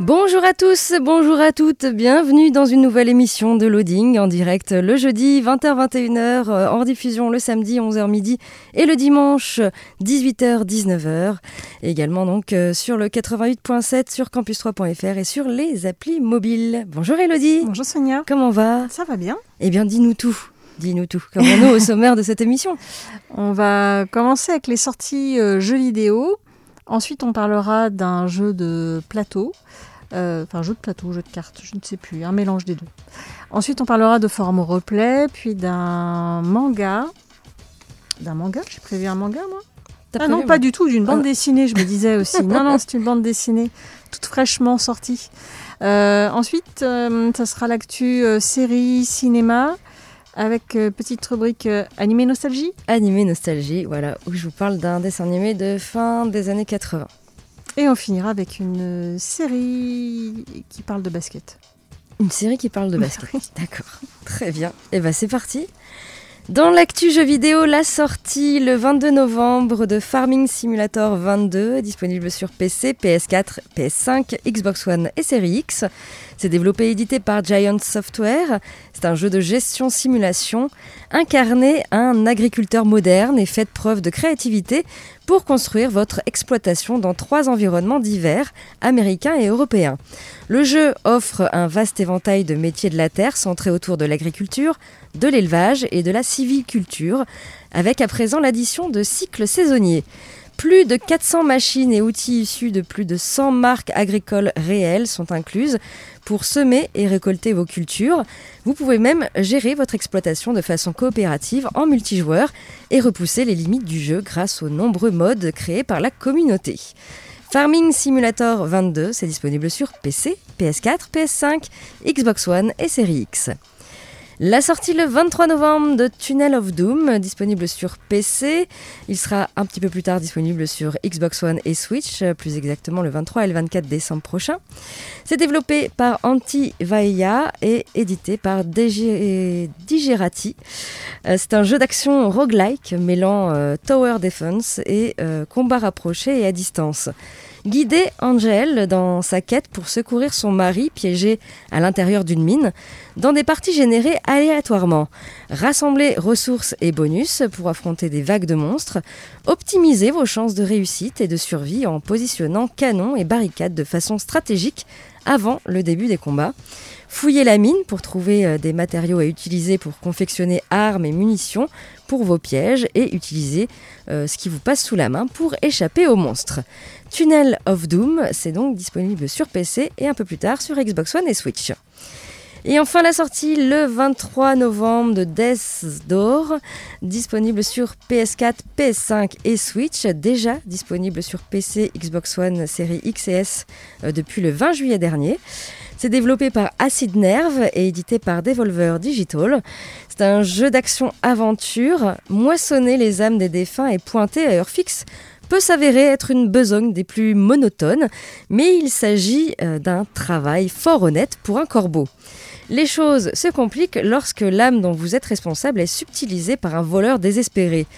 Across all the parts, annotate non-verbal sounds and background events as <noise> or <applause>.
Bonjour à tous, bonjour à toutes, bienvenue dans une nouvelle émission de Loading en direct le jeudi 20h-21h, en diffusion le samedi 11h midi et le dimanche 18h-19h. Également donc sur le 88.7 sur campus3.fr et sur les applis mobiles. Bonjour Elodie. Bonjour Sonia. Comment va? Ça va bien. Eh bien dis-nous tout. Dis-nous tout. Comment nous au sommaire de cette émission? On va commencer avec les sorties euh, jeux vidéo. Ensuite, on parlera d'un jeu de plateau. Euh, enfin, jeu de plateau, jeu de cartes, je ne sais plus, un mélange des deux. Ensuite, on parlera de forum replay, puis d'un manga. D'un manga J'ai prévu un manga, moi? Ah non, pas du tout, d'une bande dessinée, je me disais aussi. <laughs> non, non, c'est une bande dessinée, toute fraîchement sortie. Euh, ensuite, euh, ça sera l'actu série, cinéma, avec euh, petite rubrique euh, animé nostalgie. Animé nostalgie, voilà, où je vous parle d'un dessin animé de fin des années 80. Et on finira avec une série qui parle de basket. Une série qui parle de basket. D'accord. Très bien. Et eh ben c'est parti. Dans l'actu jeu vidéo, la sortie le 22 novembre de Farming Simulator 22, disponible sur PC, PS4, PS5, Xbox One et Series X. C'est développé et édité par Giant Software. C'est un jeu de gestion simulation. Incarnez un agriculteur moderne et faites preuve de créativité pour construire votre exploitation dans trois environnements divers, américains et européens. Le jeu offre un vaste éventail de métiers de la terre centrés autour de l'agriculture, de l'élevage et de la civiculture, avec à présent l'addition de cycles saisonniers. Plus de 400 machines et outils issus de plus de 100 marques agricoles réelles sont incluses pour semer et récolter vos cultures. Vous pouvez même gérer votre exploitation de façon coopérative en multijoueur et repousser les limites du jeu grâce aux nombreux modes créés par la communauté. Farming Simulator 22, c'est disponible sur PC, PS4, PS5, Xbox One et Series X. La sortie le 23 novembre de Tunnel of Doom, disponible sur PC. Il sera un petit peu plus tard disponible sur Xbox One et Switch, plus exactement le 23 et le 24 décembre prochain. C'est développé par Antivaia et édité par Digerati. C'est un jeu d'action roguelike mêlant euh, Tower Defense et euh, combat rapproché et à distance. Guidez Angel dans sa quête pour secourir son mari piégé à l'intérieur d'une mine dans des parties générées aléatoirement. Rassemblez ressources et bonus pour affronter des vagues de monstres. Optimisez vos chances de réussite et de survie en positionnant canons et barricades de façon stratégique avant le début des combats. Fouillez la mine pour trouver des matériaux à utiliser pour confectionner armes et munitions pour vos pièges et utilisez euh, ce qui vous passe sous la main pour échapper aux monstres. Tunnel of Doom, c'est donc disponible sur PC et un peu plus tard sur Xbox One et Switch. Et enfin la sortie le 23 novembre de Death's Door, disponible sur PS4, PS5 et Switch, déjà disponible sur PC, Xbox One, série X et S euh, depuis le 20 juillet dernier. C'est développé par Acid Nerve et édité par Devolver Digital. C'est un jeu d'action-aventure. Moissonner les âmes des défunts et pointer à heure fixe peut s'avérer être une besogne des plus monotones, mais il s'agit d'un travail fort honnête pour un corbeau. Les choses se compliquent lorsque l'âme dont vous êtes responsable est subtilisée par un voleur désespéré.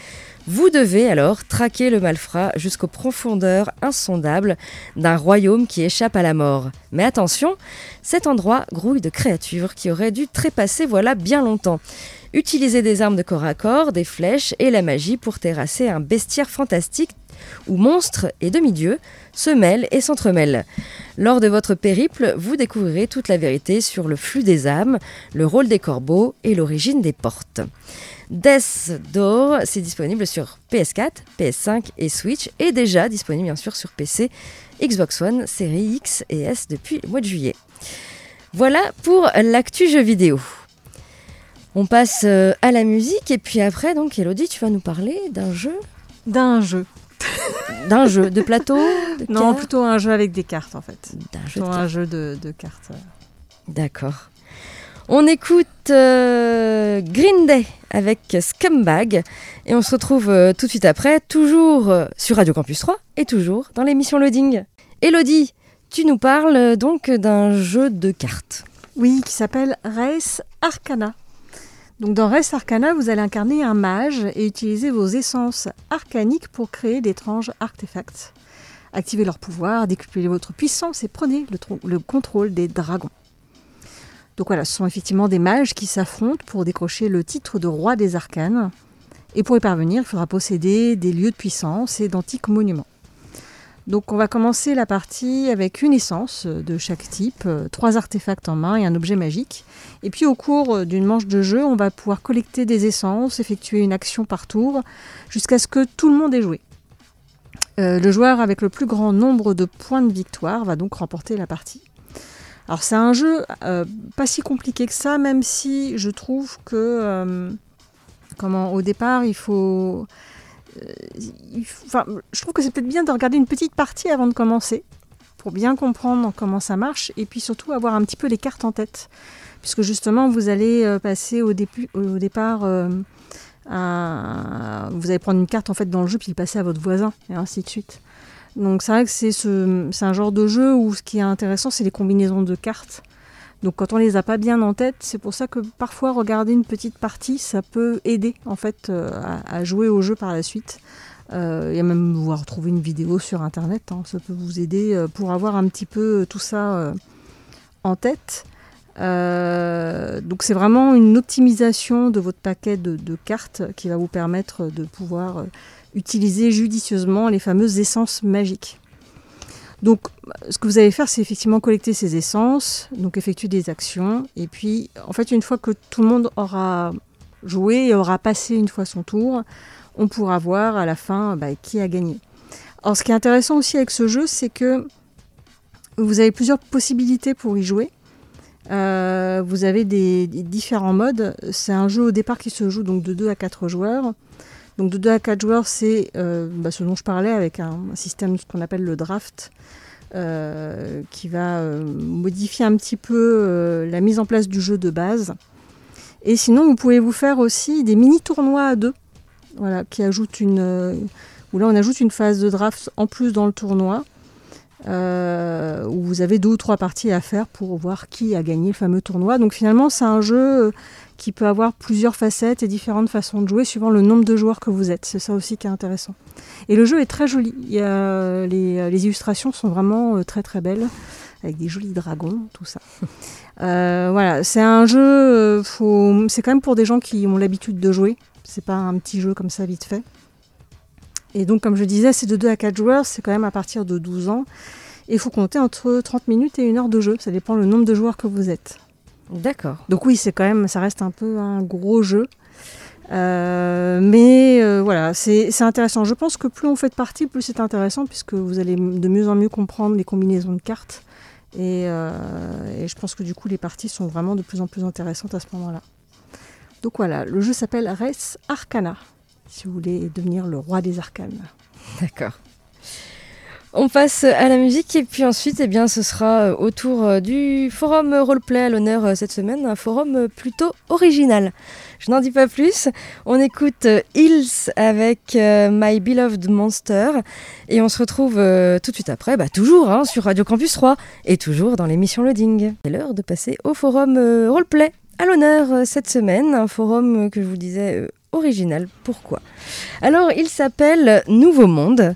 Vous devez alors traquer le malfrat jusqu'aux profondeurs insondables d'un royaume qui échappe à la mort. Mais attention, cet endroit grouille de créatures qui auraient dû trépasser voilà bien longtemps. Utilisez des armes de corps à corps, des flèches et la magie pour terrasser un bestiaire fantastique où monstres et demi-dieux se mêlent et s'entremêlent. Lors de votre périple, vous découvrirez toute la vérité sur le flux des âmes, le rôle des corbeaux et l'origine des portes. Death Door, c'est disponible sur PS4, PS5 et Switch et déjà disponible bien sûr sur PC, Xbox One, série X et S depuis le mois de juillet. Voilà pour l'actu jeu vidéo. On passe euh, à la musique et puis après, donc Elodie, tu vas nous parler d'un jeu D'un jeu. D'un jeu de plateau de Non, cartes plutôt un jeu avec des cartes en fait. D'un jeu Plutôt de un cartes. jeu de, de cartes. D'accord. On écoute euh, Green Day avec Scumbag et on se retrouve euh, tout de suite après, toujours euh, sur Radio Campus 3 et toujours dans l'émission Loading. Elodie, tu nous parles donc d'un jeu de cartes. Oui, qui s'appelle Race Arcana. Donc dans Race Arcana, vous allez incarner un mage et utiliser vos essences arcaniques pour créer d'étranges artefacts. Activez leur pouvoir, décuplez votre puissance et prenez le, le contrôle des dragons. Donc voilà, ce sont effectivement des mages qui s'affrontent pour décrocher le titre de roi des arcanes. Et pour y parvenir, il faudra posséder des lieux de puissance et d'antiques monuments. Donc on va commencer la partie avec une essence euh, de chaque type, euh, trois artefacts en main et un objet magique. Et puis au cours euh, d'une manche de jeu, on va pouvoir collecter des essences, effectuer une action par tour, jusqu'à ce que tout le monde ait joué. Le joueur avec le plus grand nombre de points de victoire va donc remporter la partie. Alors c'est un jeu pas si compliqué que ça, même si je trouve que comment au départ il faut enfin, je trouve que c'est peut-être bien de regarder une petite partie avant de commencer, pour bien comprendre comment ça marche, et puis surtout avoir un petit peu les cartes en tête. Puisque justement, vous allez euh, passer au, dépu- au départ, euh, vous allez prendre une carte en fait dans le jeu, puis le passer à votre voisin, et ainsi de suite. Donc c'est vrai que c'est ce, un genre de jeu où ce qui est intéressant, c'est les combinaisons de cartes. Donc quand on les a pas bien en tête, c'est pour ça que parfois regarder une petite partie, ça peut aider en fait euh, à, jouer au jeu par la suite. Euh, Il y a même vous retrouver une vidéo sur internet, hein, ça peut vous aider euh, pour avoir un petit peu tout ça euh, en tête. Euh, donc c'est vraiment une optimisation de votre paquet de, cartes qui va vous permettre de pouvoir euh, utiliser judicieusement les fameuses essences magiques. Donc, ce que vous allez faire, c'est effectivement collecter ces essences, donc effectuer des actions, et puis, en fait, une fois que tout le monde aura joué et aura passé une fois son tour, on pourra voir à la fin bah, qui a gagné. Alors, ce qui est intéressant aussi avec ce jeu, c'est que vous avez plusieurs possibilités pour y jouer. Euh, vous avez des, des différents modes. C'est un jeu au départ qui se joue donc de 2 à 4 joueurs. Donc de 2 à 4 joueurs, c'est euh, bah, ce dont je parlais avec un, un système ce qu'on appelle le draft, euh, qui va euh, modifier un petit peu la mise en place du jeu de base. Et sinon, vous pouvez vous faire aussi des mini tournois à deux, voilà, qui ajoutent une, où là on ajoute une phase de draft en plus dans le tournoi. Euh, où vous avez deux ou trois parties à faire pour voir qui a gagné le fameux tournoi. Donc finalement, c'est un jeu euh, qui peut avoir plusieurs facettes et différentes façons de jouer suivant le nombre de joueurs que vous êtes. C'est ça aussi qui est intéressant. Et le jeu est très joli. Il y a, les, les illustrations sont vraiment euh, très très belles, avec des jolis dragons, tout ça. <laughs> Euh, voilà, c'est un jeu, euh, c'est quand même pour des gens qui ont l'habitude de jouer. C'est pas un petit jeu comme ça vite fait. Et donc, comme je disais, c'est de 2 à 4 joueurs, c'est quand même à partir de 12 ans. Et il faut compter entre 30 minutes et une heure de jeu. Ça dépend le nombre de joueurs que vous êtes. D'accord. Donc oui, c'est quand même, ça reste un peu un gros jeu. Euh, mais euh, voilà, c'est c'est intéressant. Je pense que plus on fait de parties, plus c'est intéressant, puisque vous allez de mieux en mieux comprendre les combinaisons de cartes. Et, euh, et je pense que du coup, les parties sont vraiment de plus en plus intéressantes à ce moment-là. Donc voilà, le jeu s'appelle Res Arcana, si vous voulez devenir le roi des arcanes. D'accord. On passe à la musique et puis ensuite, eh bien, ce sera euh, au tour euh, du forum roleplay à l'honneur euh, cette semaine, un forum plutôt original. Je n'en dis pas plus. On écoute Hills avec My Beloved Monster et on se retrouve tout de suite après, bah, toujours hein, sur Radio Campus 3 et toujours dans l'émission Loading. C'est l'heure de passer au forum roleplay à l'honneur cette semaine, un forum que je vous disais original. Pourquoi? Alors, il s'appelle Nouveau Monde.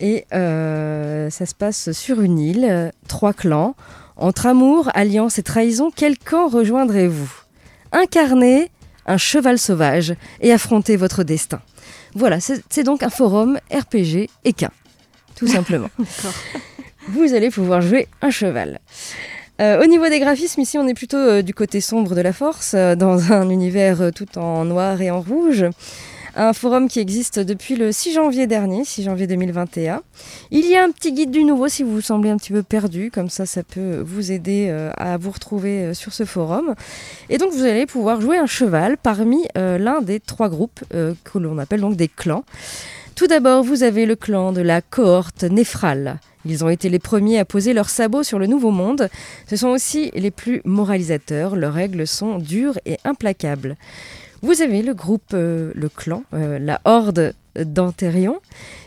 Et euh, ça se passe sur une île, trois clans. Entre amour, alliance et trahison, quel camp rejoindrez-vous Incarnez un cheval sauvage et affrontez votre destin. Voilà, c'est c'est donc un forum RPG équin, tout simplement. <laughs> Vous allez pouvoir jouer un cheval. Euh, au niveau des graphismes, ici on est plutôt euh, du côté sombre de la force, euh, dans <laughs> un univers tout en noir et en rouge un forum qui existe depuis le 6 janvier dernier, 6 janvier 2021. Il y a un petit guide du nouveau si vous vous semblez un petit peu perdu, comme ça ça peut vous aider à vous retrouver sur ce forum. Et donc vous allez pouvoir jouer un cheval parmi l'un des trois groupes que l'on appelle donc des clans. Tout d'abord, vous avez le clan de la cohorte néphrale. Ils ont été les premiers à poser leurs sabots sur le Nouveau Monde. Ce sont aussi les plus moralisateurs. Leurs règles sont dures et implacables. Vous avez le groupe, euh, le clan, euh, la horde d'Antérion.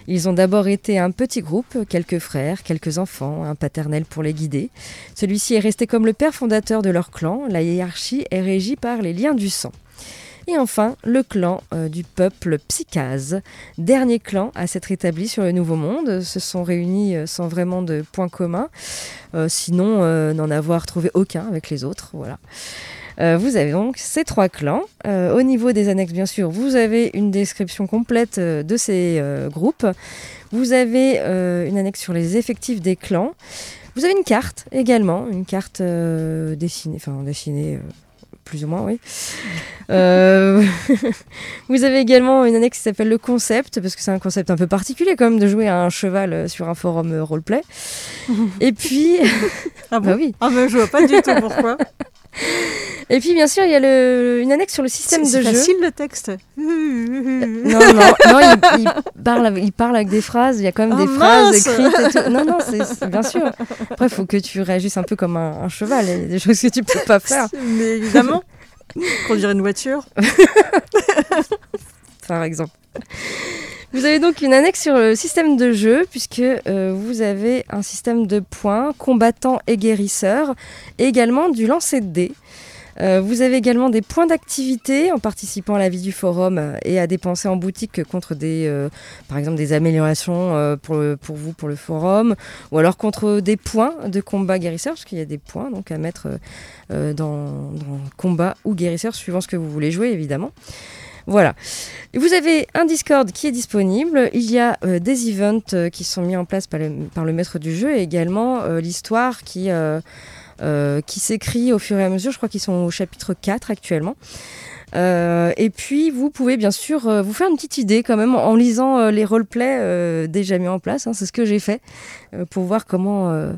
Ils ont d'abord été un petit groupe, quelques frères, quelques enfants, un paternel pour les guider. Celui-ci est resté comme le père fondateur de leur clan. La hiérarchie est régie par les liens du sang. Et enfin, le clan euh, du peuple Psychase, dernier clan à s'être établi sur le Nouveau Monde, se sont réunis sans vraiment de points communs, sinon n'en avoir trouvé aucun avec les autres. Voilà. Euh, vous avez donc ces trois clans. Euh, au niveau des annexes, bien sûr, vous avez une description complète euh, de ces groupes. Vous avez une annexe sur les effectifs des clans. Vous avez une carte également, une carte dessinée, enfin dessinée plus ou moins, oui. <laughs> vous avez également une annexe qui s'appelle le concept, parce que c'est un concept un peu particulier quand même de jouer à un cheval sur un forum roleplay. <laughs> Et puis... ah bah oui. Ah bah je vois pas du tout pourquoi. <laughs> Et puis bien sûr, il y a le, une annexe sur le système de jeu. C'est facile le texte. non, non, non il, parle, il parle avec des phrases, il y a quand même des oh, phrases écrites et tout. Non, non, c'est bien sûr. Après, il faut que tu réagisses un peu comme un, cheval, il y a des choses que tu peux pas faire. <laughs> Mais évidemment, conduire une voiture. <laughs> Par exemple. Vous avez donc une annexe sur le système de jeu, puisque euh, vous avez un système de points, combattants et guérisseurs, et également du lancer de dés. Euh, vous avez également des points d'activité en participant à la vie du forum euh, et à dépenser en boutique contre des, par exemple, des améliorations pour, vous, pour le forum, ou alors contre des points de combat guérisseur, parce qu'il y a des points donc à mettre dans, combat ou guérisseur, suivant ce que vous voulez jouer, évidemment. Voilà. Vous avez un Discord qui est disponible. Il y a euh, des events euh, qui sont mis en place par le, maître du jeu et également euh, l'histoire qui, qui s'écrit au fur et à mesure. Je crois qu'ils sont au chapitre 4 actuellement. et puis, vous pouvez bien sûr vous faire une petite idée quand même en lisant les roleplays déjà mis en place. Hein. C'est ce que j'ai fait pour voir comment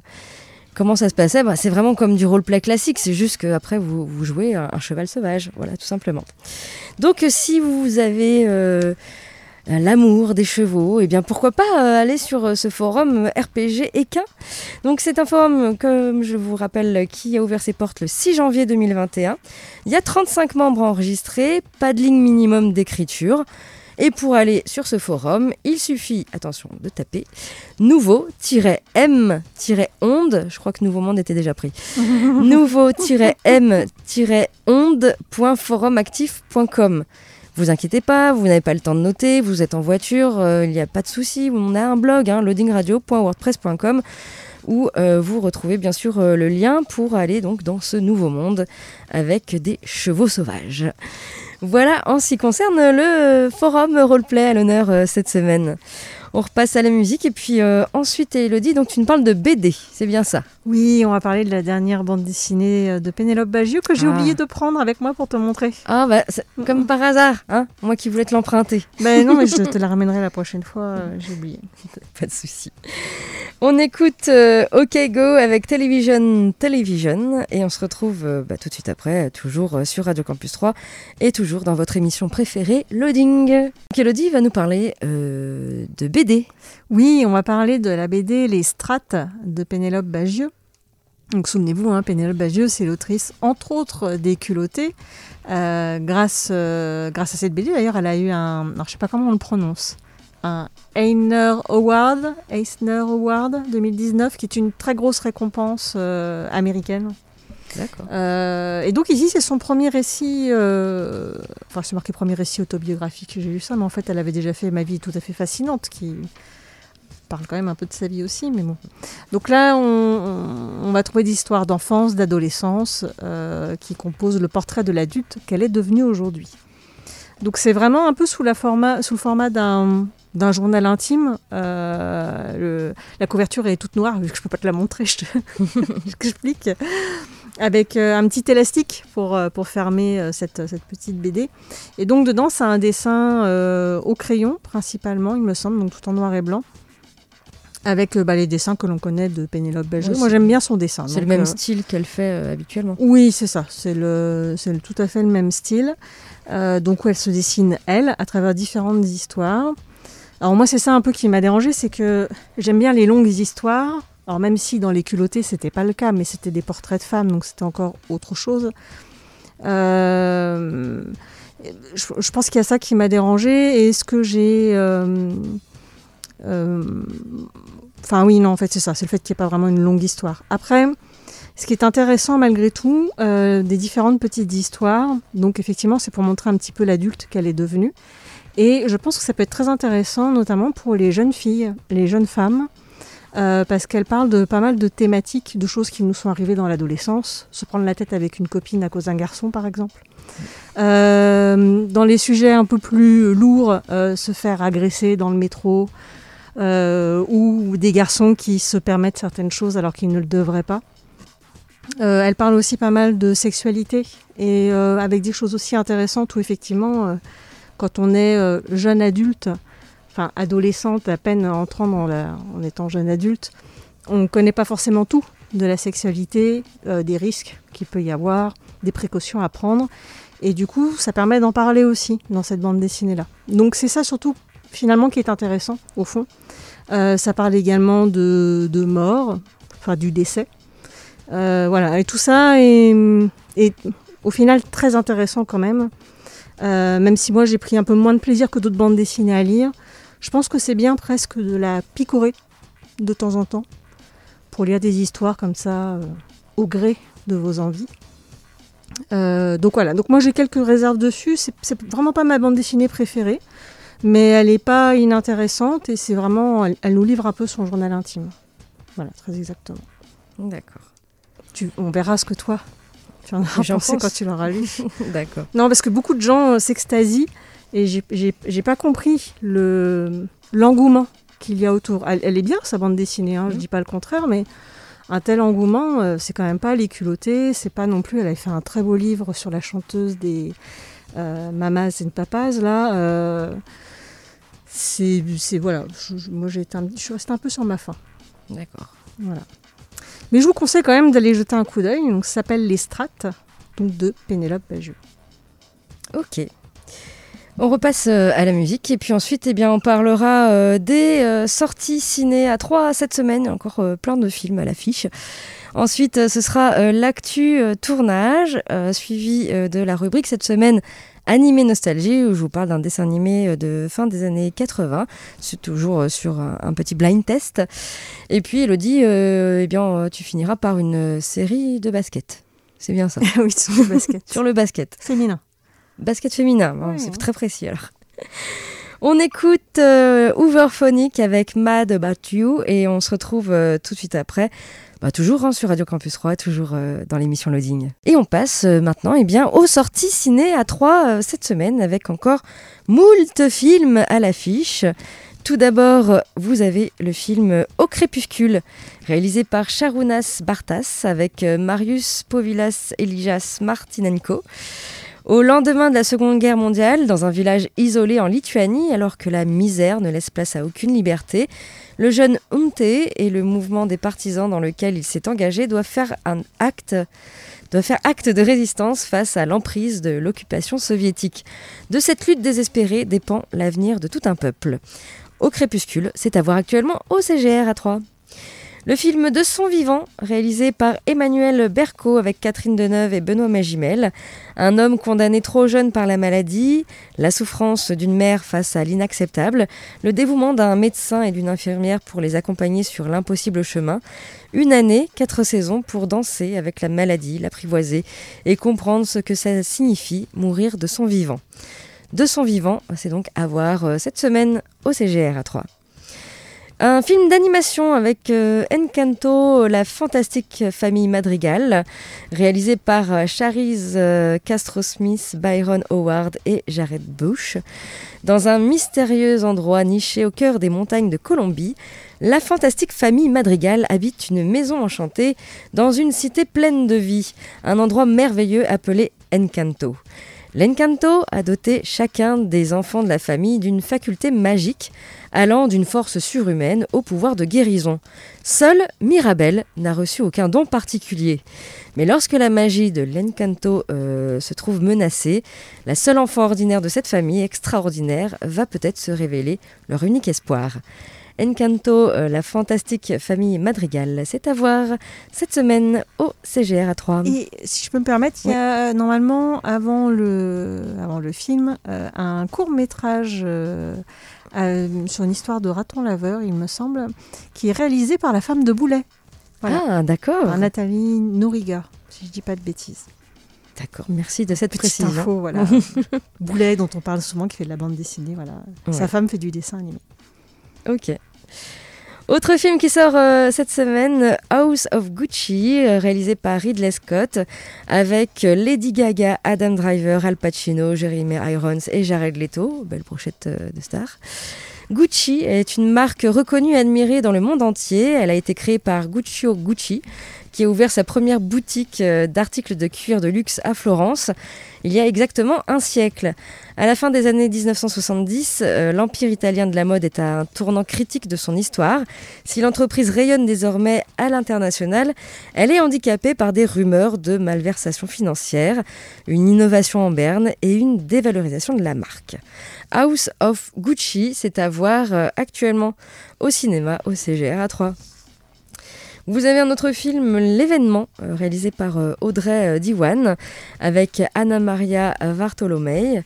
Comment ça se passait bah, C'est vraiment comme du roleplay classique, c'est juste qu'après vous, vous jouez un, cheval sauvage, voilà tout simplement. Donc euh, si vous avez euh, l'amour des chevaux, et eh bien pourquoi pas euh, aller sur ce forum RPG Equin. Donc c'est un forum, comme je vous rappelle, qui a ouvert ses portes le 6 janvier 2021. Il y a 35 membres enregistrés, pas de ligne minimum d'écriture. Et pour aller sur ce forum, il suffit, attention, de taper nouveau-m-onde. Je crois que Nouveau Monde était déjà pris. <laughs> nouveau-m-onde.forumactif.com. Vous inquiétez pas, vous n'avez pas le temps de noter, vous êtes en voiture, euh, il n'y a pas de souci. On a un blog, hein, loadingradio.wordpress.com où euh, vous retrouvez bien sûr euh, le lien pour aller donc dans ce nouveau monde avec des chevaux sauvages. Voilà en ce qui concerne le forum roleplay à l'honneur cette semaine. On repasse à la musique et puis euh, ensuite Elodie, donc tu nous parles de BD, c'est bien ça? Oui, on va parler de la dernière bande dessinée euh, de Pénélope Bagieux que j'ai ah. oublié de prendre avec moi pour te montrer. Ah bah comme par hasard, hein moi qui voulais te l'emprunter. <laughs> Ben non mais je te la ramènerai la prochaine fois, j'ai oublié. <laughs> Pas de souci. On écoute OK Go avec Television Television et on se retrouve bah, tout de suite après, toujours sur Radio Campus 3 et toujours dans votre émission préférée, Loading. Elodie va nous parler de BD oui, on va parler de la BD Les Strates de Pénélope Bagieux. Donc souvenez-vous, hein, Pénélope Bagieux, c'est l'autrice entre autres des culottés. Euh, grâce, euh, grâce à cette BD, d'ailleurs, elle a eu un, alors je sais pas comment on le prononce, un Eisner Award, Eisner Award 2019, qui est une très grosse récompense euh, américaine. Euh, et donc ici, c'est son premier récit, euh, enfin c'est marqué premier récit autobiographique, j'ai lu ça, mais en fait elle avait déjà fait Ma vie tout à fait fascinante, qui parle quand même un peu de sa vie aussi, mais bon. Donc là, on, va trouver des histoires d'enfance, d'adolescence, euh, qui composent le portrait de l'adulte qu'elle est devenue aujourd'hui. Donc c'est vraiment un peu sous, le format d'un journal intime. la couverture est toute noire, vu que je peux pas te la montrer, je <laughs> t'explique. Avec euh, un petit élastique pour, euh, pour fermer euh, cette, cette petite BD. Et donc dedans, c'est un dessin euh, au crayon principalement, il me semble, donc tout en noir et blanc. Avec bah, les dessins que l'on connaît de Pénélope. Ouais, Moi j'aime bien son dessin. C'est le même euh, style qu'elle fait euh, habituellement. Oui, c'est ça. C'est le, c'est le- tout à fait le même style. Donc où elle se dessine elle à travers différentes histoires. Alors moi c'est ça un peu qui m'a dérangé, c'est que j'aime bien les longues histoires. Alors même si dans les culottés c'était pas le cas, mais c'était des portraits de femmes, donc c'était encore autre chose. Euh, je, pense qu'il y a ça qui m'a dérangé. Et ce que j'ai euh, euh, Enfin oui, non, en fait c'est ça, c'est le fait qu'il n'y ait pas vraiment une longue histoire. Après, ce qui est intéressant malgré tout, des différentes petites histoires, donc effectivement c'est pour montrer un petit peu l'adulte qu'elle est devenue. Et je pense que ça peut être très intéressant, notamment pour les jeunes filles, les jeunes femmes, euh, parce qu'elle parle de pas mal de thématiques, de choses qui nous sont arrivées dans l'adolescence. Se prendre la tête avec une copine à cause d'un garçon, par exemple. Euh, dans les sujets un peu plus lourds, euh, se faire agresser dans le métro, ou des garçons qui se permettent certaines choses alors qu'ils ne le devraient pas. Elle parle aussi pas mal de sexualité et avec des choses aussi intéressantes où effectivement, quand on est jeune adulte, enfin adolescente à peine entrant dans en étant jeune adulte, on ne connaît pas forcément tout de la sexualité, euh, des risques qu'il peut y avoir, des précautions à prendre. Et du coup, ça permet d'en parler aussi dans cette bande dessinée-là. Donc c'est ça surtout finalement qui est intéressant au fond. Euh, ça parle également de, de mort, enfin du décès. Euh, voilà, et tout ça est, est au final très intéressant quand même. Même si moi j'ai pris un peu moins de plaisir que d'autres bandes dessinées à lire, je pense que c'est bien presque de la picorer de temps en temps pour lire des histoires comme ça euh, au gré de vos envies. Euh, donc voilà, donc moi j'ai quelques réserves dessus. C'est- vraiment pas ma bande dessinée préférée, mais elle n'est pas inintéressante et c'est vraiment, elle, elle nous livre un peu son journal intime. Voilà, très exactement. D'accord. On verra ce que toi tu en as J'en pensé pense. quand tu l'auras lu. <laughs> D'accord. Non, parce que beaucoup de gens euh, s'extasient et j'ai- pas compris le l'engouement qu'il y a autour. Elle, elle est bien sa bande dessinée, hein, je dis pas le contraire, mais un tel engouement, euh, c'est quand même pas les culottés, c'est pas non plus. Elle avait fait un très beau livre sur la chanteuse des euh, Mamas and Papas là. euh, c'est c'est- voilà, je- je- moi j'ai été un- je suis restée un peu sur ma faim. D'accord. Voilà. Mais je vous conseille quand même d'aller jeter un coup d'œil. Donc, ça s'appelle Les Strates, donc de Pénélope Bagieux. Ok. On repasse euh, à la musique et puis ensuite eh bien, on parlera euh, des euh, sorties ciné à 3 cette semaine. Encore plein de films à l'affiche. Ensuite, ce sera l'actu tournage, suivi de la rubrique cette semaine Animé Nostalgie, où je vous parle d'un dessin animé de fin des années 80. C'est toujours sur un, petit blind test. Et puis, Elodie, eh bien, tu finiras par une série de basket. C'est bien ça. <laughs> oui, sur le basket. sur le basket. Féminin. Basket féminin, Oui, c'est oui. très précis alors. <laughs> On écoute euh, Hooverphonic avec Mad About You et on se retrouve euh, tout de suite après, bah, toujours hein, sur Radio Campus 3, toujours euh, dans l'émission Loading. Et on passe euh, maintenant eh bien, aux sorties ciné à 3 cette semaine avec encore moult films à l'affiche. Tout d'abord, vous avez le film Au crépuscule, réalisé par Charounas Bartas avec Marius Povilas Elijas Martinenko. Au lendemain de la Seconde Guerre mondiale, dans un village isolé en Lituanie, alors que la misère ne laisse place à aucune liberté, le jeune Umte et le mouvement des partisans dans lequel il s'est engagé doivent faire acte faire acte de résistance face à l'emprise de l'occupation soviétique. De cette lutte désespérée dépend l'avenir de tout un peuple. Au crépuscule, c'est à voir actuellement au CGR à 3. Le film De son vivant, réalisé par Emmanuel Berco avec Catherine Deneuve et Benoît Magimel. Un homme condamné trop jeune par la maladie, la souffrance d'une mère face à l'inacceptable, le dévouement d'un médecin et d'une infirmière pour les accompagner sur l'impossible chemin. Une année, quatre saisons pour danser avec la maladie, l'apprivoiser et comprendre ce que ça signifie mourir de son vivant. De son vivant, c'est donc à voir euh, cette semaine au CGR à 3. Un film d'animation avec euh, Encanto, la fantastique famille Madrigal, réalisé par euh, Charisse euh, Castro-Smith, Byron Howard et Jared Bush. Dans un mystérieux endroit niché au cœur des montagnes de Colombie, la fantastique famille Madrigal habite une maison enchantée dans une cité pleine de vie, un endroit merveilleux appelé Encanto. L'Encanto a doté chacun des enfants de la famille d'une faculté magique allant d'une force surhumaine au pouvoir de guérison. Seule Mirabelle n'a reçu aucun don particulier. Mais lorsque la magie de l'Encanto euh, se trouve menacée, la seule enfant ordinaire de cette famille extraordinaire va peut-être se révéler leur unique espoir. Encanto, euh, la fantastique famille Madrigal. C'est à voir cette semaine au CGR à 3. Et si je peux me permettre, il y a normalement, avant le, avant le film, euh, un court métrage euh, sur une histoire de raton laveur, il me semble, qui est réalisé par la femme de Boulet. Ah, d'accord. Par Nathalie Nouriga, si je dis pas de bêtises. D'accord, merci de cette Petite précision. info, voilà. <laughs> Boulet, dont on parle souvent, qui fait de la bande dessinée, voilà. Sa femme fait du dessin animé. Ok. Autre film qui sort euh, cette semaine, House of Gucci, euh, réalisé par Ridley Scott, avec euh, Lady Gaga, Adam Driver, Al Pacino, Jeremy Irons et Jared Leto, belle brochette de stars. Gucci est une marque reconnue et admirée dans le monde entier. Elle a été créée par Guccio Gucci, qui a ouvert sa première boutique euh, d'articles de cuir de luxe à Florence il y a exactement un siècle. À la fin des années 1970, euh, l'empire italien de la mode est à un tournant critique de son histoire. Si l'entreprise rayonne désormais à l'international, elle est handicapée par des rumeurs de malversation financière, une innovation en berne et une dévalorisation de la marque. House of Gucci, c'est à voir euh, actuellement au cinéma au CGR à 3. Vous avez un autre film, L'événement, euh, réalisé par euh, Audrey euh, Diwan, avec Anna Maria Vartolomei,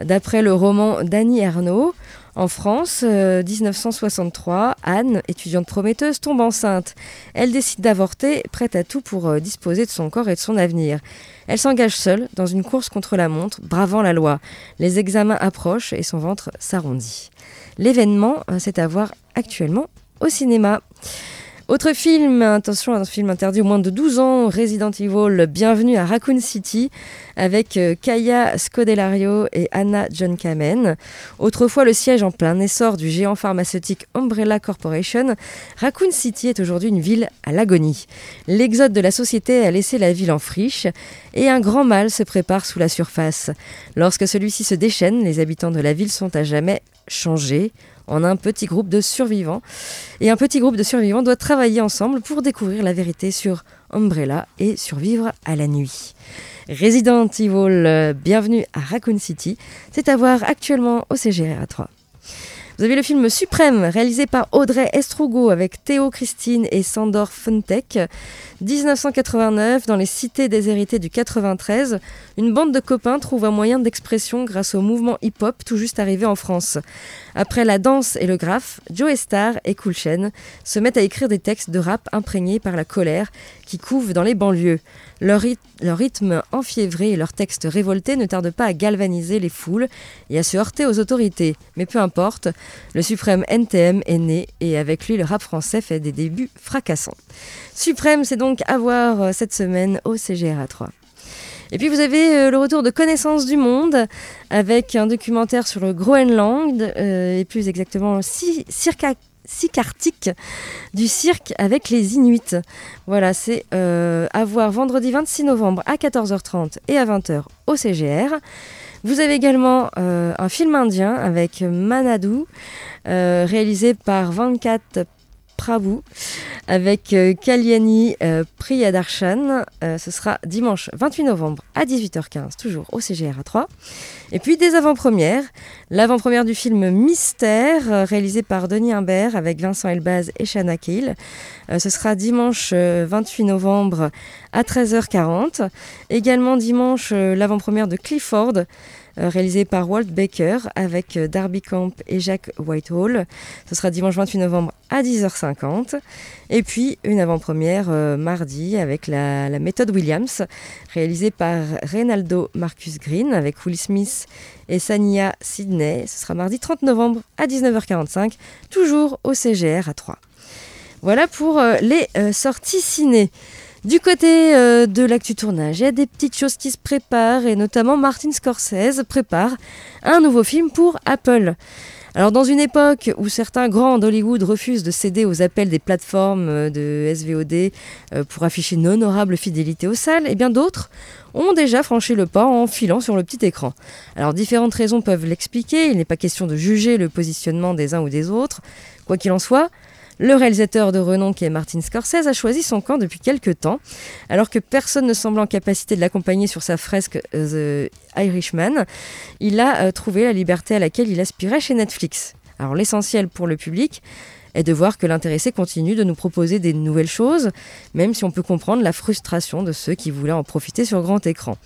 d'après le roman d'Annie Ernaux. En France, euh, 1963, Anne, étudiante prometteuse, tombe enceinte. Elle décide d'avorter, prête à tout pour disposer de son corps et de son avenir. Elle s'engage seule dans une course contre la montre, bravant la loi. Les examens approchent et son ventre s'arrondit. L'événement, c'est à voir actuellement au cinéma. Autre film, attention, un film interdit au moins de 12 ans, Resident Evil, Bienvenue à Raccoon City, avec euh, Kaya Scodelario et Anna John Kamen. Autrefois le siège en plein essor du géant pharmaceutique Umbrella Corporation, Raccoon City est aujourd'hui une ville à l'agonie. L'exode de la société a laissé la ville en friche et un grand mal se prépare sous la surface. Lorsque celui-ci se déchaîne, les habitants de la ville sont à jamais changés en un petit groupe de survivants. Et un petit groupe de survivants doit travailler ensemble pour découvrir la vérité sur Umbrella et survivre à la nuit. Resident Evil, euh, bienvenue à Raccoon City, c'est à voir actuellement au CGR à 3. Vous avez le film Suprême, réalisé par Audrey Estrugo avec Théo Christine et Sandor Funtek. 1989, dans les cités déshéritées du 93, une bande de copains trouve un moyen d'expression grâce au mouvement hip-hop tout juste arrivé en France. Après la danse et le graphe, Joe Star et Cool Chain se mettent à écrire des textes de rap imprégnés par la colère qui couve dans les banlieues. Leur, ryth- leur rythme enfiévré et leurs textes révoltés ne tardent pas à galvaniser les foules et à se heurter aux autorités. Mais peu importe, le suprême NTM est né et avec lui le rap français fait des débuts fracassants. Suprême, c'est donc à voir euh, cette semaine au CGRA 3. Et puis vous avez euh, le retour de Connaissance du Monde avec un documentaire sur le Groenland euh, et plus exactement si, circa du cirque avec les Inuits. Voilà, c'est euh, à voir vendredi 26 novembre à 14h30 et à 20h au CGR. Vous avez également un film indien avec Manadu, réalisé par Venkat Prabhu, avec euh, Kalyani euh, Priyadarshan. Euh, ce sera dimanche 28 novembre à 18h15, toujours au CGR à 3. Et puis des avant-premières. L'avant-première du film Mystère, réalisé par Denis Imbert avec Vincent Elbaz et Shana. Euh, ce sera dimanche euh, 28 novembre à 13h40. Également dimanche, l'avant-première de Clifford réalisé par Walt Baker avec euh, Darby Camp et Jacques Whitehall. Ce sera dimanche 28 novembre à 10h50. Et puis une avant-première euh, mardi avec la, méthode Williams, réalisée par Reynaldo Marcus Green avec Will Smith et Sania Sidney. Ce sera mardi 30 novembre à 19h45, toujours au CGR à 3. Voilà pour euh, les euh, sorties ciné. Du côté euh, de l'actu tournage, il y a des petites choses qui se préparent et notamment Martin Scorsese prépare un nouveau film pour Apple. Alors dans une époque où certains grands d'Hollywood refusent de céder aux appels des plateformes de SVOD pour afficher une honorable fidélité aux salles, et eh bien d'autres ont déjà franchi le pas en filant sur le petit écran. Alors différentes raisons peuvent l'expliquer, il n'est pas question de juger le positionnement des uns ou des autres. Quoi qu'il en soit, le réalisateur de renom qui est Martin Scorsese a choisi son camp depuis quelques temps, alors que personne ne semble en capacité de l'accompagner sur sa fresque The Irishman. Il a euh, trouvé la liberté à laquelle il aspirait chez Netflix. Alors l'essentiel pour le public, est de voir que l'intéressé continue de nous proposer des nouvelles choses, même si on peut comprendre la frustration de ceux qui voulaient en profiter sur grand écran.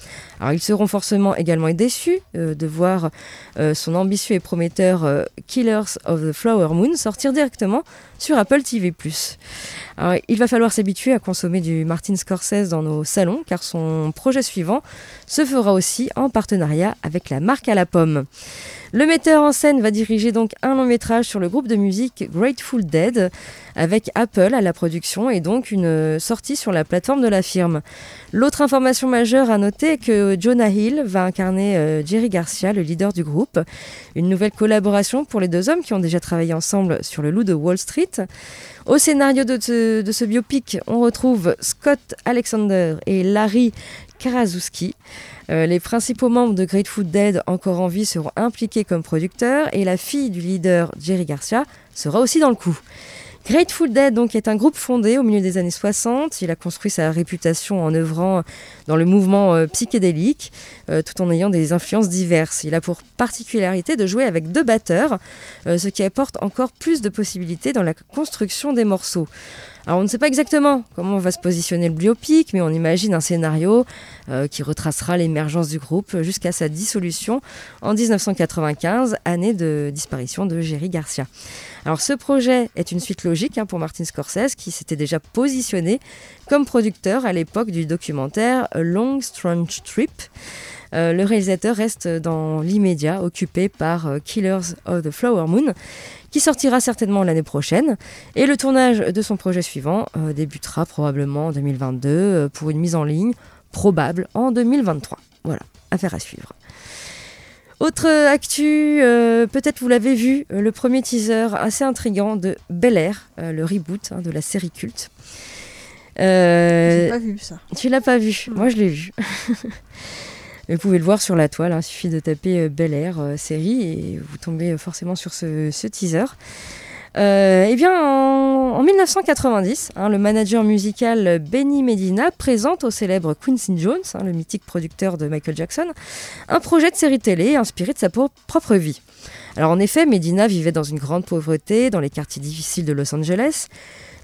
Alors ils seront forcément également déçus euh, de voir euh, son ambitieux et prometteur euh, Killers of the Flower Moon sortir directement sur Apple TV+. Alors, il va falloir s'habituer à consommer du Martin Scorsese dans nos salons, car son projet suivant se fera aussi en partenariat avec la marque à la pomme. Le metteur en scène va diriger donc un long métrage sur le groupe de musique Grateful Dead avec Apple à la production et donc une sortie sur la plateforme de la firme. L'autre information majeure à noter est que Jonah Hill va incarner euh, Jerry Garcia, le leader du groupe. Une nouvelle collaboration pour les deux hommes qui ont déjà travaillé ensemble sur le loup de Wall Street. Au scénario de ce, de ce biopic, on retrouve Scott Alexander et Larry Karaszewski. Euh, les principaux membres de Grateful Dead encore en vie seront impliqués comme producteurs et la fille du leader Jerry Garcia sera aussi dans le coup. Grateful Dead donc est un groupe fondé au milieu des années 60. Il a construit sa réputation en œuvrant dans le mouvement euh, psychédélique, euh, tout en ayant des influences diverses. Il a pour particularité de jouer avec deux batteurs, euh, ce qui apporte encore plus de possibilités dans la construction des morceaux. Alors on ne sait pas exactement comment va se positionner le biopic, mais on imagine un scénario euh, qui retracera l'émergence du groupe jusqu'à sa dissolution en 1995, année de disparition de Jerry Garcia. Alors ce projet est une suite logique hein, pour Martin Scorsese qui s'était déjà positionné comme producteur à l'époque du documentaire Long Strange Trip. Euh, le réalisateur reste dans l'immédiat occupé par euh, Killers of the Flower Moon, qui sortira certainement l'année prochaine. Et le tournage de son projet suivant euh, débutera probablement en 2022 pour une mise en ligne probable en 2023. Voilà, affaire à suivre. Autre actu, peut-être vous l'avez vu, le premier teaser assez intrigant de Bel Air, le reboot hein, de la série culte. Euh, pas vu ça. Tu l'as pas vu, moi je l'ai vu. <laughs> Vous pouvez le voir sur la toile, hein. il suffit de taper euh, Bel Air euh, série et vous tombez forcément sur ce, teaser. Euh, eh bien, en, 1990, hein, le manager musical Benny Medina présente au célèbre Quincy Jones, hein, le mythique producteur de Michael Jackson, un projet de série télé inspiré de sa propre vie. Alors en effet, Medina vivait dans une grande pauvreté, dans les quartiers difficiles de Los Angeles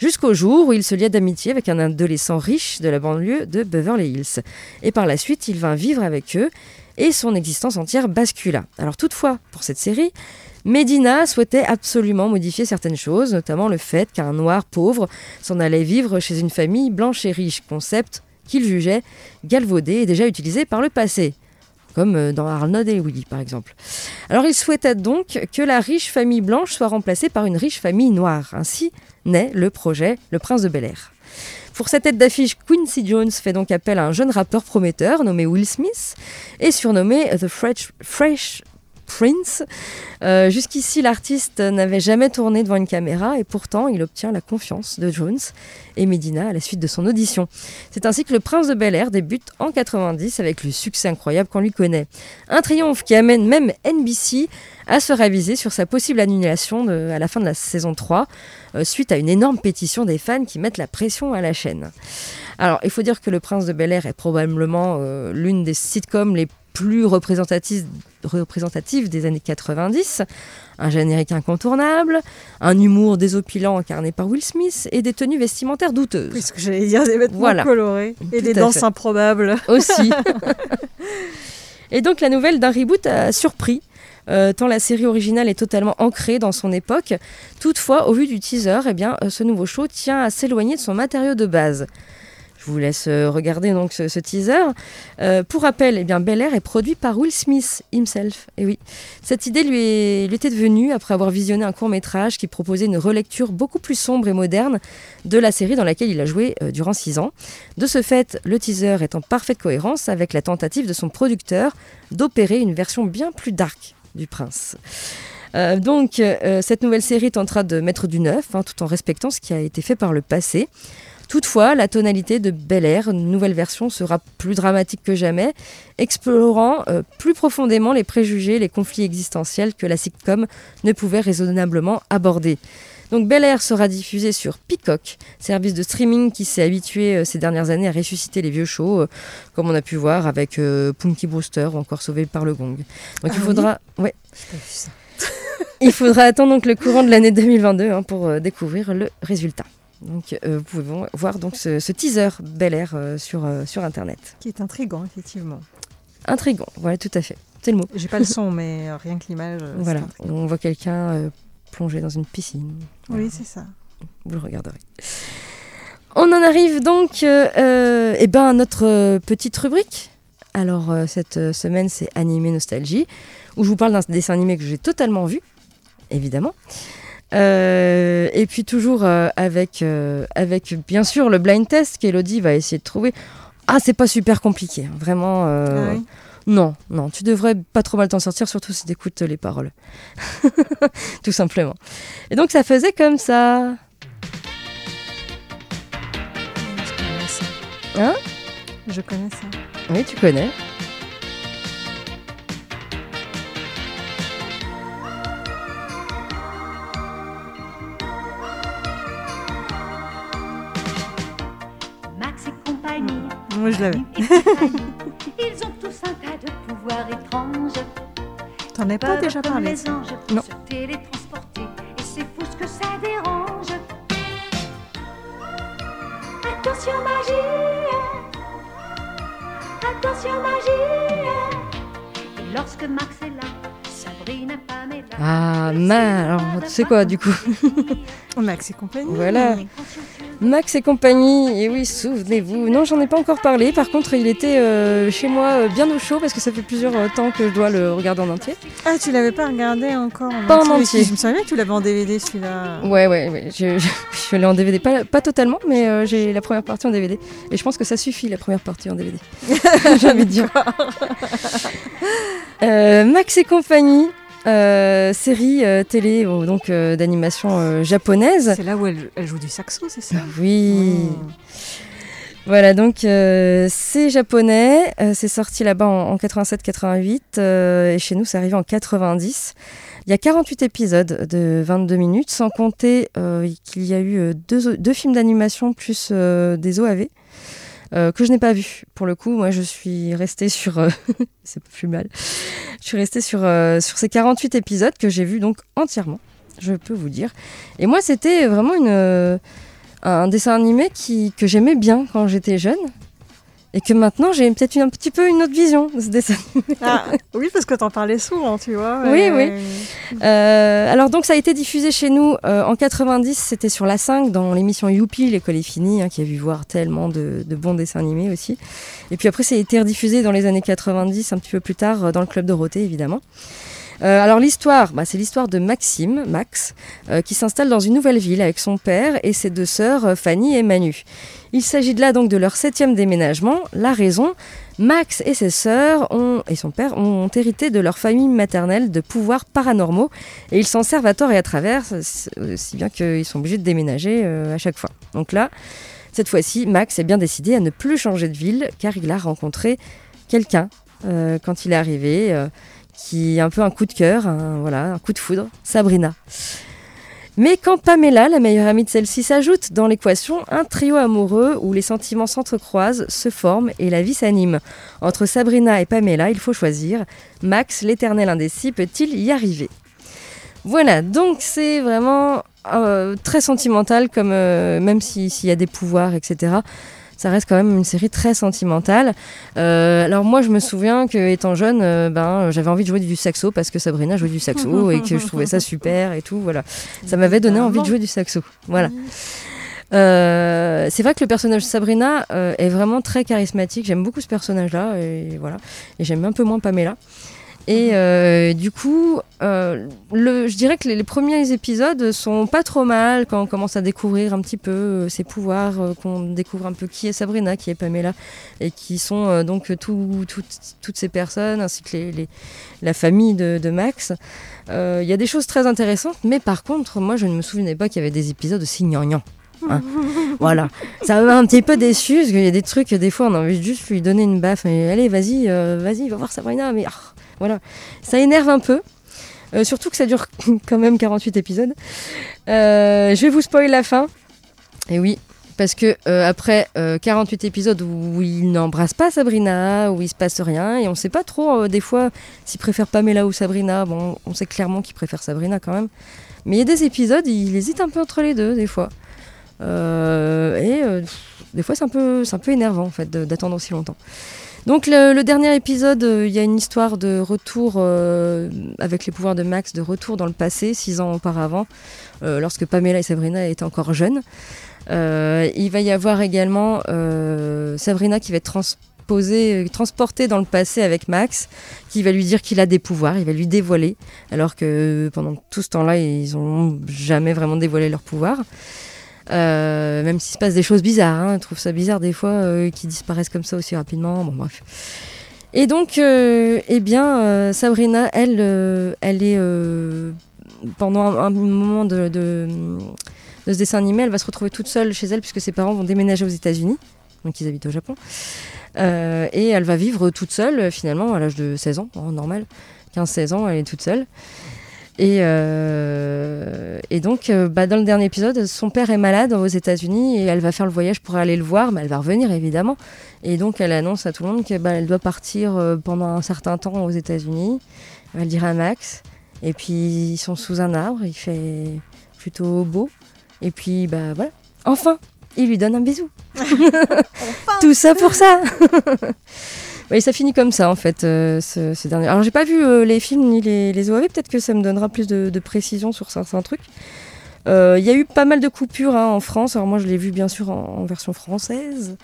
jusqu'au jour où il se lia d'amitié avec un adolescent riche de la banlieue de Beverly Hills. Et par la suite, il vint vivre avec eux et son existence entière bascula. Alors toutefois, pour cette série, Medina souhaitait absolument modifier certaines choses, notamment le fait qu'un noir pauvre s'en allait vivre chez une famille blanche et riche, concept qu'il jugeait galvaudé et déjà utilisé par le passé comme euh, dans Arnold et Willy par exemple. Alors il souhaitait donc que la riche famille blanche soit remplacée par une riche famille noire. Ainsi, naît le projet Le Prince de Bel Air. Pour cette tête d'affiche, Quincy Jones fait donc appel à un jeune rappeur prometteur nommé Will Smith et surnommé The Fresh, Fresh Prince. Euh, jusqu'ici, l'artiste n'avait jamais tourné devant une caméra et pourtant, il obtient la confiance de Jones et Medina à la suite de son audition. C'est ainsi que Le Prince de Bel Air débute en 90 avec le succès incroyable qu'on lui connaît. Un triomphe qui amène même NBC à se raviser sur sa possible annulation à la fin de la saison 3, euh, suite à une énorme pétition des fans qui mettent la pression à la chaîne. Alors, il faut dire que Le Prince de Bel Air est probablement euh, l'une des sitcoms les plus représentative, représentative des années 90, un générique incontournable, un humour désopilant incarné par Will Smith et des tenues vestimentaires douteuses. Oui, ce que j'allais dire, des vêtements colorés et des danses improbables. Aussi. <laughs> Et donc la nouvelle d'un reboot a surpris. Euh, tant la série originale est totalement ancrée dans son époque. Toutefois, au vu du teaser, eh bien, euh, ce nouveau show tient à s'éloigner de son matériau de base. Je vous laisse euh, regarder donc ce, teaser. Euh, pour rappel, eh bien, Bel Air est produit par Will Smith himself. Et oui, cette idée lui, est- lui était devenue après avoir visionné un court métrage qui proposait une relecture beaucoup plus sombre et moderne de la série dans laquelle il a joué euh, durant six ans. De ce fait, le teaser est en parfaite cohérence avec la tentative de son producteur d'opérer une version bien plus dark du prince. Donc, cette nouvelle série tentera de mettre du neuf, hein, tout en respectant ce qui a été fait par le passé. Toutefois, la tonalité de Bel Air, nouvelle version, sera plus dramatique que jamais, explorant euh, plus profondément les préjugés, les conflits existentiels que la sitcom ne pouvait raisonnablement aborder. Donc Bel Air sera diffusé sur Peacock, service de streaming qui s'est habitué euh, ces dernières années à ressusciter les vieux shows, euh, comme on a pu voir avec Punky Brewster ou encore Sauvé par le Gong. Donc Ah il oui faudra, ouais, ça. il faudra attendre donc le courant de l'année 2022 hein, pour découvrir le résultat. Donc euh, vous pouvez vo- voir donc ce, ce teaser Bel Air euh, sur, euh, sur internet. Qui est intriguant, effectivement. Intrigant, voilà tout à fait. C'est le mot. J'ai pas le <laughs> son, mais rien que l'image. Voilà, on voit quelqu'un plongé dans une piscine. Oui, c'est ça. Vous le regarderez. On en arrive donc eh ben, à notre petite rubrique. Alors, cette semaine, c'est Animé Nostalgie, où je vous parle d'un dessin animé que j'ai totalement vu, évidemment. Euh, et puis, toujours euh, avec, euh, avec, bien sûr, le blind test qu'Elodie va essayer de trouver. Ah, c'est pas super compliqué, hein, vraiment. euh, Ah oui Non, non, tu devrais pas trop mal t'en sortir, surtout si t'écoutes les paroles. <laughs> Tout simplement. Et donc, ça faisait comme ça. Je connais ça. Hein? Je connais ça. Oui, tu connais. Moi, je l'avais. <laughs> Ils ont tous un tas de pouvoirs étranges. T'en as pas déjà parlé les anges, Non. se télétransporter. Et c'est fou ce que ça dérange. Attention magie. Attention magie. Et lorsque Max est là, Sabrina, Pamela. Ah, mal. Alors, tu sais quoi, du coup <laughs> Max et compagnie. Voilà. Max et compagnie, et oui, souvenez-vous. Non, j'en ai pas encore parlé. Par contre, il était euh, chez moi euh, bien au chaud parce que ça fait plusieurs euh, temps que je dois le regarder en entier. Ah, tu l'avais pas regardé encore Pas en entier. Je me souviens que tu l'avais en DVD celui-là. Ouais, ouais, ouais. Je, je, je l'ai en DVD, pas, pas totalement, mais j'ai la première partie en DVD. Et je pense que ça suffit, la première partie en DVD. <laughs> j'ai envie de dire. Max et compagnie, euh, série euh, télé euh, donc euh, d'animation japonaise. C'est là où elle, elle joue du saxo, c'est ça? Oui. Mm. Voilà, donc c'est japonais, c'est sorti là-bas en, en 87-88 euh, et chez nous c'est arrivé en 90. Il y a 48 épisodes de 22 minutes, sans compter qu'il y a eu deux, deux films d'animation plus des OAV euh, que je n'ai pas vus. Pour le coup, moi je suis restée sur... euh, <laughs> c'est plus mal. Je suis restée sur, euh, sur ces 48 épisodes que j'ai vus donc entièrement, je peux vous dire. Et moi c'était vraiment un dessin animé que j'aimais bien quand j'étais jeune et que maintenant j'ai peut-être une- un petit peu une autre vision de ce dessin. Ah, oui, parce que t'en parlais souvent, tu vois. Oui, oui. Euh, alors donc ça a été diffusé chez nous euh, en 90, c'était sur la 5 dans l'émission Youpi, l'école est finie, hein, qui a vu voir tellement de, de bons dessins animés aussi. Et puis après ça a été rediffusé dans les années 90, un petit peu plus tard, euh, dans le club Dorothée évidemment. Euh, alors l'histoire, bah, c'est l'histoire de Maxime, Max, euh, qui s'installe dans une nouvelle ville avec son père et ses deux sœurs, euh, Fanny et Manu. Il s'agit de là donc de leur septième déménagement. La raison, Max et ses sœurs et son père ont hérité de leur famille maternelle de pouvoirs paranormaux et ils s'en servent à tort et à travers, si bien qu'ils sont obligés de déménager à chaque fois. Donc là, cette fois-ci, Max est bien décidé à ne plus changer de ville car il a rencontré quelqu'un quand il est arrivé qui a un peu un coup de cœur, un, voilà, un coup de foudre, Sabrina. Mais quand Pamela, la meilleure amie de celle-ci, s'ajoute dans l'équation, un trio amoureux où les sentiments s'entrecroisent, se forment et la vie s'anime. Entre Sabrina et Pamela, il faut choisir. Max, l'éternel indécis, peut-il y arriver? Voilà, donc c'est vraiment euh, très sentimental, comme euh, même si- s'il y a des pouvoirs, etc. ça reste quand même une série très sentimentale. Euh, alors moi, je me souviens que étant jeune, euh, ben j'avais envie de jouer du saxo parce que Sabrina jouait du saxo <laughs> et que je trouvais ça super et tout. Voilà, ça m'avait donné envie de jouer du saxo. Voilà. Euh, c'est vrai que le personnage de Sabrina est vraiment très charismatique. J'aime beaucoup ce personnage-là et voilà. Et j'aime un peu moins Pamela. Et euh, du coup, euh, le, je dirais que les, les premiers épisodes sont pas trop mal quand on commence à découvrir un petit peu euh, ses pouvoirs, euh, qu'on découvre un peu qui est Sabrina, qui est Pamela, et qui sont euh, donc tout- tout- toutes ces personnes, ainsi que les, les- la famille de, de Max. Euh, Il y a des choses très intéressantes, mais par contre, moi je ne me souvenais pas qu'il y avait des épisodes aussi gnangnans. hein. <laughs> voilà, ça m'a un petit peu déçu parce qu'il y a des trucs, des fois on a envie de juste lui donner une baffe et allez, vas-y, vas-y, va voir Sabrina, mais ah, voilà, ça énerve un peu. Euh, surtout que ça dure <laughs> quand même 48 épisodes. Euh, je vais vous spoiler la fin. Et oui, parce que euh, après euh, 48 épisodes où il n'embrasse pas Sabrina, où il se passe rien, et on sait pas trop des fois s'il préfère Pamela ou Sabrina. Bon, on sait clairement qu'il préfère Sabrina quand même. Mais il y a des épisodes, il hésite un peu entre les deux des fois. Et des fois c'est un peu, un peu énervant en fait d'attendre aussi longtemps. Donc le, dernier épisode, euh, il y a une histoire de retour euh, avec les pouvoirs de Max, de retour dans le passé, six ans auparavant, euh, lorsque Pamela et Sabrina étaient encore jeunes. Il va y avoir également Sabrina qui va être transposée, transportée dans le passé avec Max, qui va lui dire qu'il a des pouvoirs, il va lui dévoiler, alors que pendant tout ce temps-là, ils n'ont jamais vraiment dévoilé leurs pouvoirs. Euh, même s'il se passe des choses bizarres, hein, je trouve ça bizarre des fois euh, qu'ils disparaissent comme ça aussi rapidement. Bon, bref. Et donc, euh, eh bien, Sabrina, elle, elle est pendant un, un moment de, de, de ce dessin animé, elle va se retrouver toute seule chez elle puisque ses parents vont déménager aux États-Unis, donc ils habitent au Japon, et elle va vivre toute seule finalement à l'âge de 16 ans, normal, 15-16 ans, elle est toute seule. Et, euh, et donc, euh, bah, dans le dernier épisode, son père est malade aux États-Unis et elle va faire le voyage pour aller le voir, mais elle va revenir évidemment. Et donc, elle annonce à tout le monde qu'elle elle doit partir euh, pendant un certain temps aux États-Unis. Elle va le dire à Max. Et puis, ils sont sous un arbre, il fait plutôt beau. Et puis, bah voilà. Enfin, il lui donne un bisou. <laughs> Tout ça pour ça. <laughs> Oui, ça finit comme ça en fait, euh, ce, ce dernier. Alors j'ai pas vu euh, les films ni les, les OAV, peut-être que ça me donnera plus de, de précision sur certains trucs. Euh, Il y a eu pas mal de coupures hein, en France, alors moi je l'ai vu bien sûr en, en version française,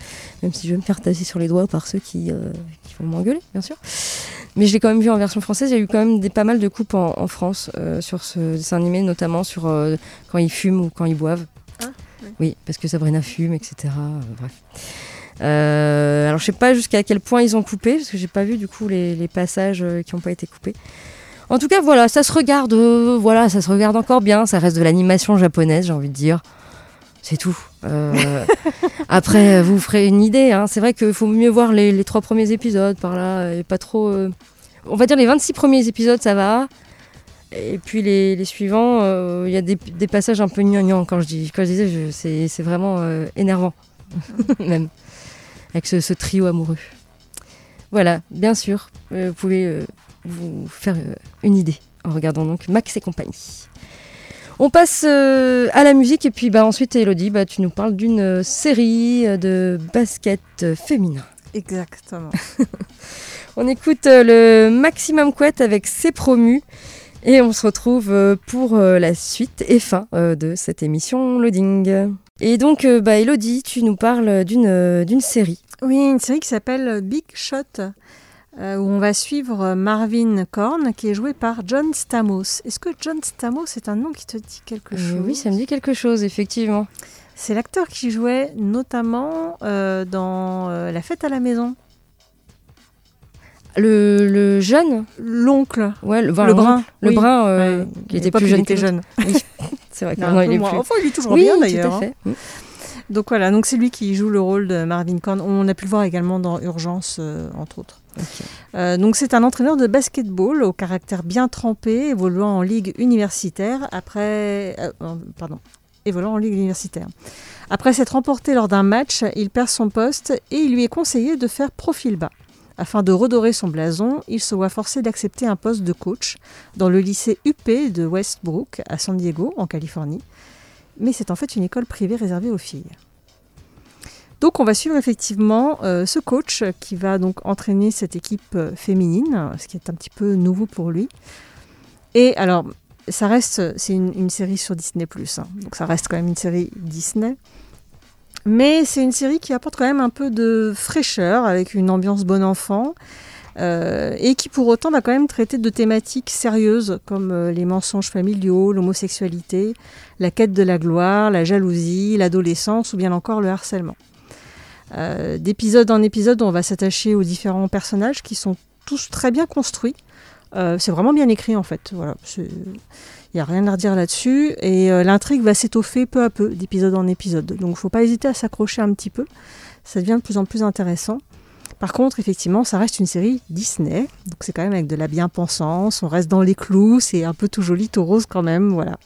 même si je vais me faire tasser sur les doigts par ceux qui, euh, qui vont m'engueuler, bien sûr. Mais je l'ai quand même vu en version française, il y a eu quand même des, pas mal de coupes en, en France euh, sur ce dessin animé, notamment sur quand ils fument ou quand ils boivent. Oui, parce que Sabrina fume, etc. bref. Euh, alors je sais pas jusqu'à quel point ils ont coupé, parce que j'ai pas vu du coup les, les passages euh, qui n'ont pas été coupés. En tout cas, voilà, ça se regarde, euh, voilà, ça se regarde encore bien. Ça reste de l'animation japonaise, j'ai envie de dire. C'est tout. Euh, <laughs> après, vous ferez une idée. hein. C'est vrai qu'il faut mieux voir les, les trois premiers épisodes par là, et pas trop. On va dire les 26 premiers épisodes, ça va. Et puis les, les suivants, euh, il y a des, des passages un peu gnangnang quand je dis. Quand je disais, c'est c'est vraiment euh, énervant, <laughs> même, avec ce, ce trio amoureux. Voilà, bien sûr, euh, vous pouvez euh, vous faire euh, une idée en regardant donc Max et compagnie. On passe euh, à la musique et puis bah, ensuite Elodie, bah, tu nous parles d'une euh, série euh, de basket féminin. Exactement. <laughs> On écoute le Maximum Couette avec ses promus et on se retrouve pour la suite et fin de cette émission Loading. Et donc, euh, bah, Elodie, tu nous parles d'une euh, d'une série. Oui, une série qui s'appelle Big Shot, euh, où on va suivre Marvin Korn, qui est joué par John Stamos. Est-ce que John Stamos est un nom qui te dit quelque Euh, chose? oui, ça me dit quelque chose, effectivement. C'est l'acteur qui jouait notamment euh, dans La fête à la maison. Le, le jeune? L'oncle. Ouais, le, enfin, Le brun, Le oui. brun, euh, Ouais. qui était plus il jeune. était jeune. Oui, <laughs> c'est vrai que maintenant, il est moins- plus. Enfin, il est toujours oui, bien d'ailleurs. hein. Mm. Donc voilà, donc c'est lui qui joue le rôle de Marvin Korn. On a pu le voir également dans Urgence, euh, entre autres. Euh, donc c'est un entraîneur de basketball au caractère bien trempé, évoluant en ligue universitaire après, euh, pardon, évoluant en ligue universitaire. Après s'être remporté lors d'un match, il perd son poste et il lui est conseillé de faire profil bas. Afin de redorer son blason, il se voit forcé d'accepter un poste de coach dans le lycée UP de Westbrook à San Diego, en Californie. Mais c'est en fait une école privée réservée aux filles. Donc on va suivre effectivement euh, ce coach qui va donc entraîner cette équipe euh, féminine, ce qui est un petit peu nouveau pour lui. Et alors, ça reste, c'est une, série sur Disney ⁇ hein, donc ça reste quand même une série Disney. Mais c'est une série qui apporte quand même un peu de fraîcheur, avec une ambiance bon enfant. Euh, et qui pour autant va quand même traiter de thématiques sérieuses comme euh, les mensonges familiaux, l'homosexualité, la quête de la gloire, la jalousie, l'adolescence ou bien encore le harcèlement. Euh, D'épisode en épisode, on va s'attacher aux différents personnages qui sont tous très bien construits. Euh, c'est vraiment bien écrit en fait. Voilà, il n'y a rien à redire là-dessus. Et euh, l'intrigue va s'étoffer peu à peu, d'épisode en épisode. Donc il ne faut pas hésiter à s'accrocher un petit peu. Ça devient de plus en plus intéressant. Par contre, effectivement, ça reste une série Disney, donc c'est quand même avec de la bien-pensance, on reste dans les clous, c'est un peu tout joli, tout rose quand même, voilà.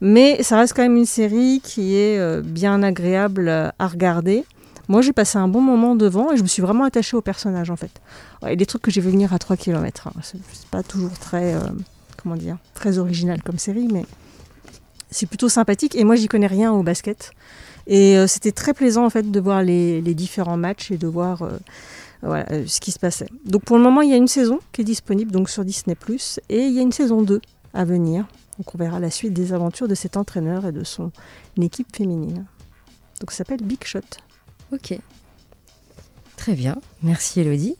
Mais ça reste quand même une série qui est euh, bien agréable à regarder. Moi, j'ai passé un bon moment devant et je me suis vraiment attachée au personnage en fait. Ouais, des trucs que j'ai vu venir à 3 km. Hein. C'est pas toujours très, euh, comment dire, très original comme série, mais c'est plutôt sympathique. Et moi, j'y connais rien au basket. Et euh, c'était très plaisant en fait de voir les, différents matchs et de voir euh, ce qui se passait. Donc pour le moment, il y a une saison qui est disponible donc sur Disney ⁇ et il y a une saison 2 à venir. Donc on verra la suite des aventures de cet entraîneur et de son équipe féminine. Donc ça s'appelle Big Shot. Ok. Très bien. Merci Elodie.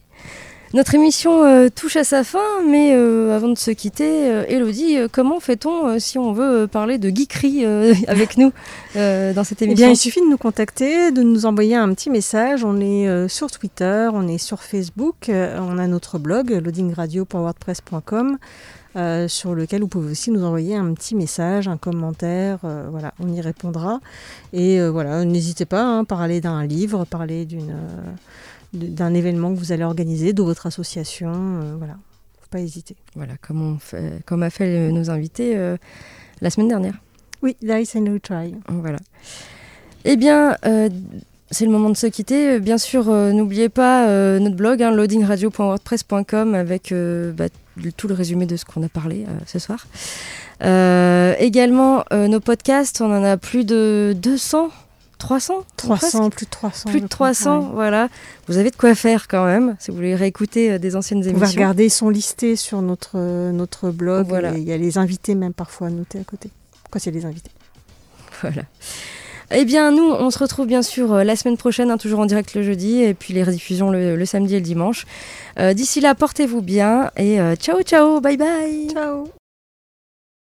Notre émission euh, touche à sa fin, mais euh, avant de se quitter, euh, Elodie, euh, comment fait-on si on veut parler de geekerie <laughs> avec nous dans cette Eh émission bien, il suffit de nous contacter, de nous envoyer un petit message. On est sur Twitter, on est sur Facebook, on a notre blog loadingradio.wordpress.com euh, sur lequel vous pouvez aussi nous envoyer un petit message, un commentaire. euh, voilà, on y répondra. Et euh, voilà, n'hésitez pas à parler d'un livre, parler d'une d'un événement que vous allez organiser, de votre association. voilà, faut pas hésiter. Voilà, comme, on fait, comme a fait nos invités la semaine dernière. Oui, Dice and Retry. Voilà. Eh bien, c'est le moment de se quitter. Bien sûr, euh, n'oubliez pas euh, notre blog, hein, loadingradio.wordpress.com, avec euh, bah, tout le résumé de ce qu'on a parlé euh, ce soir. Euh, également, euh, nos podcasts, on en a plus de 200, 300 300, presque plus de 300. plus de crois, 300, ouais. voilà. Vous avez de quoi faire quand même, si vous voulez réécouter euh, des anciennes Vous pouvez émissions. regarder, ils sont listés sur notre, euh, notre blog. Voilà. Il y a les invités même parfois notés à côté. Quand a les invités? Voilà. Eh bien, nous, on se retrouve bien sûr euh, la semaine prochaine, hein, toujours en direct le jeudi, et puis les rediffusions le, samedi et le dimanche. Euh, D'ici là, portez-vous bien, et euh, ciao, ciao, bye bye Ciao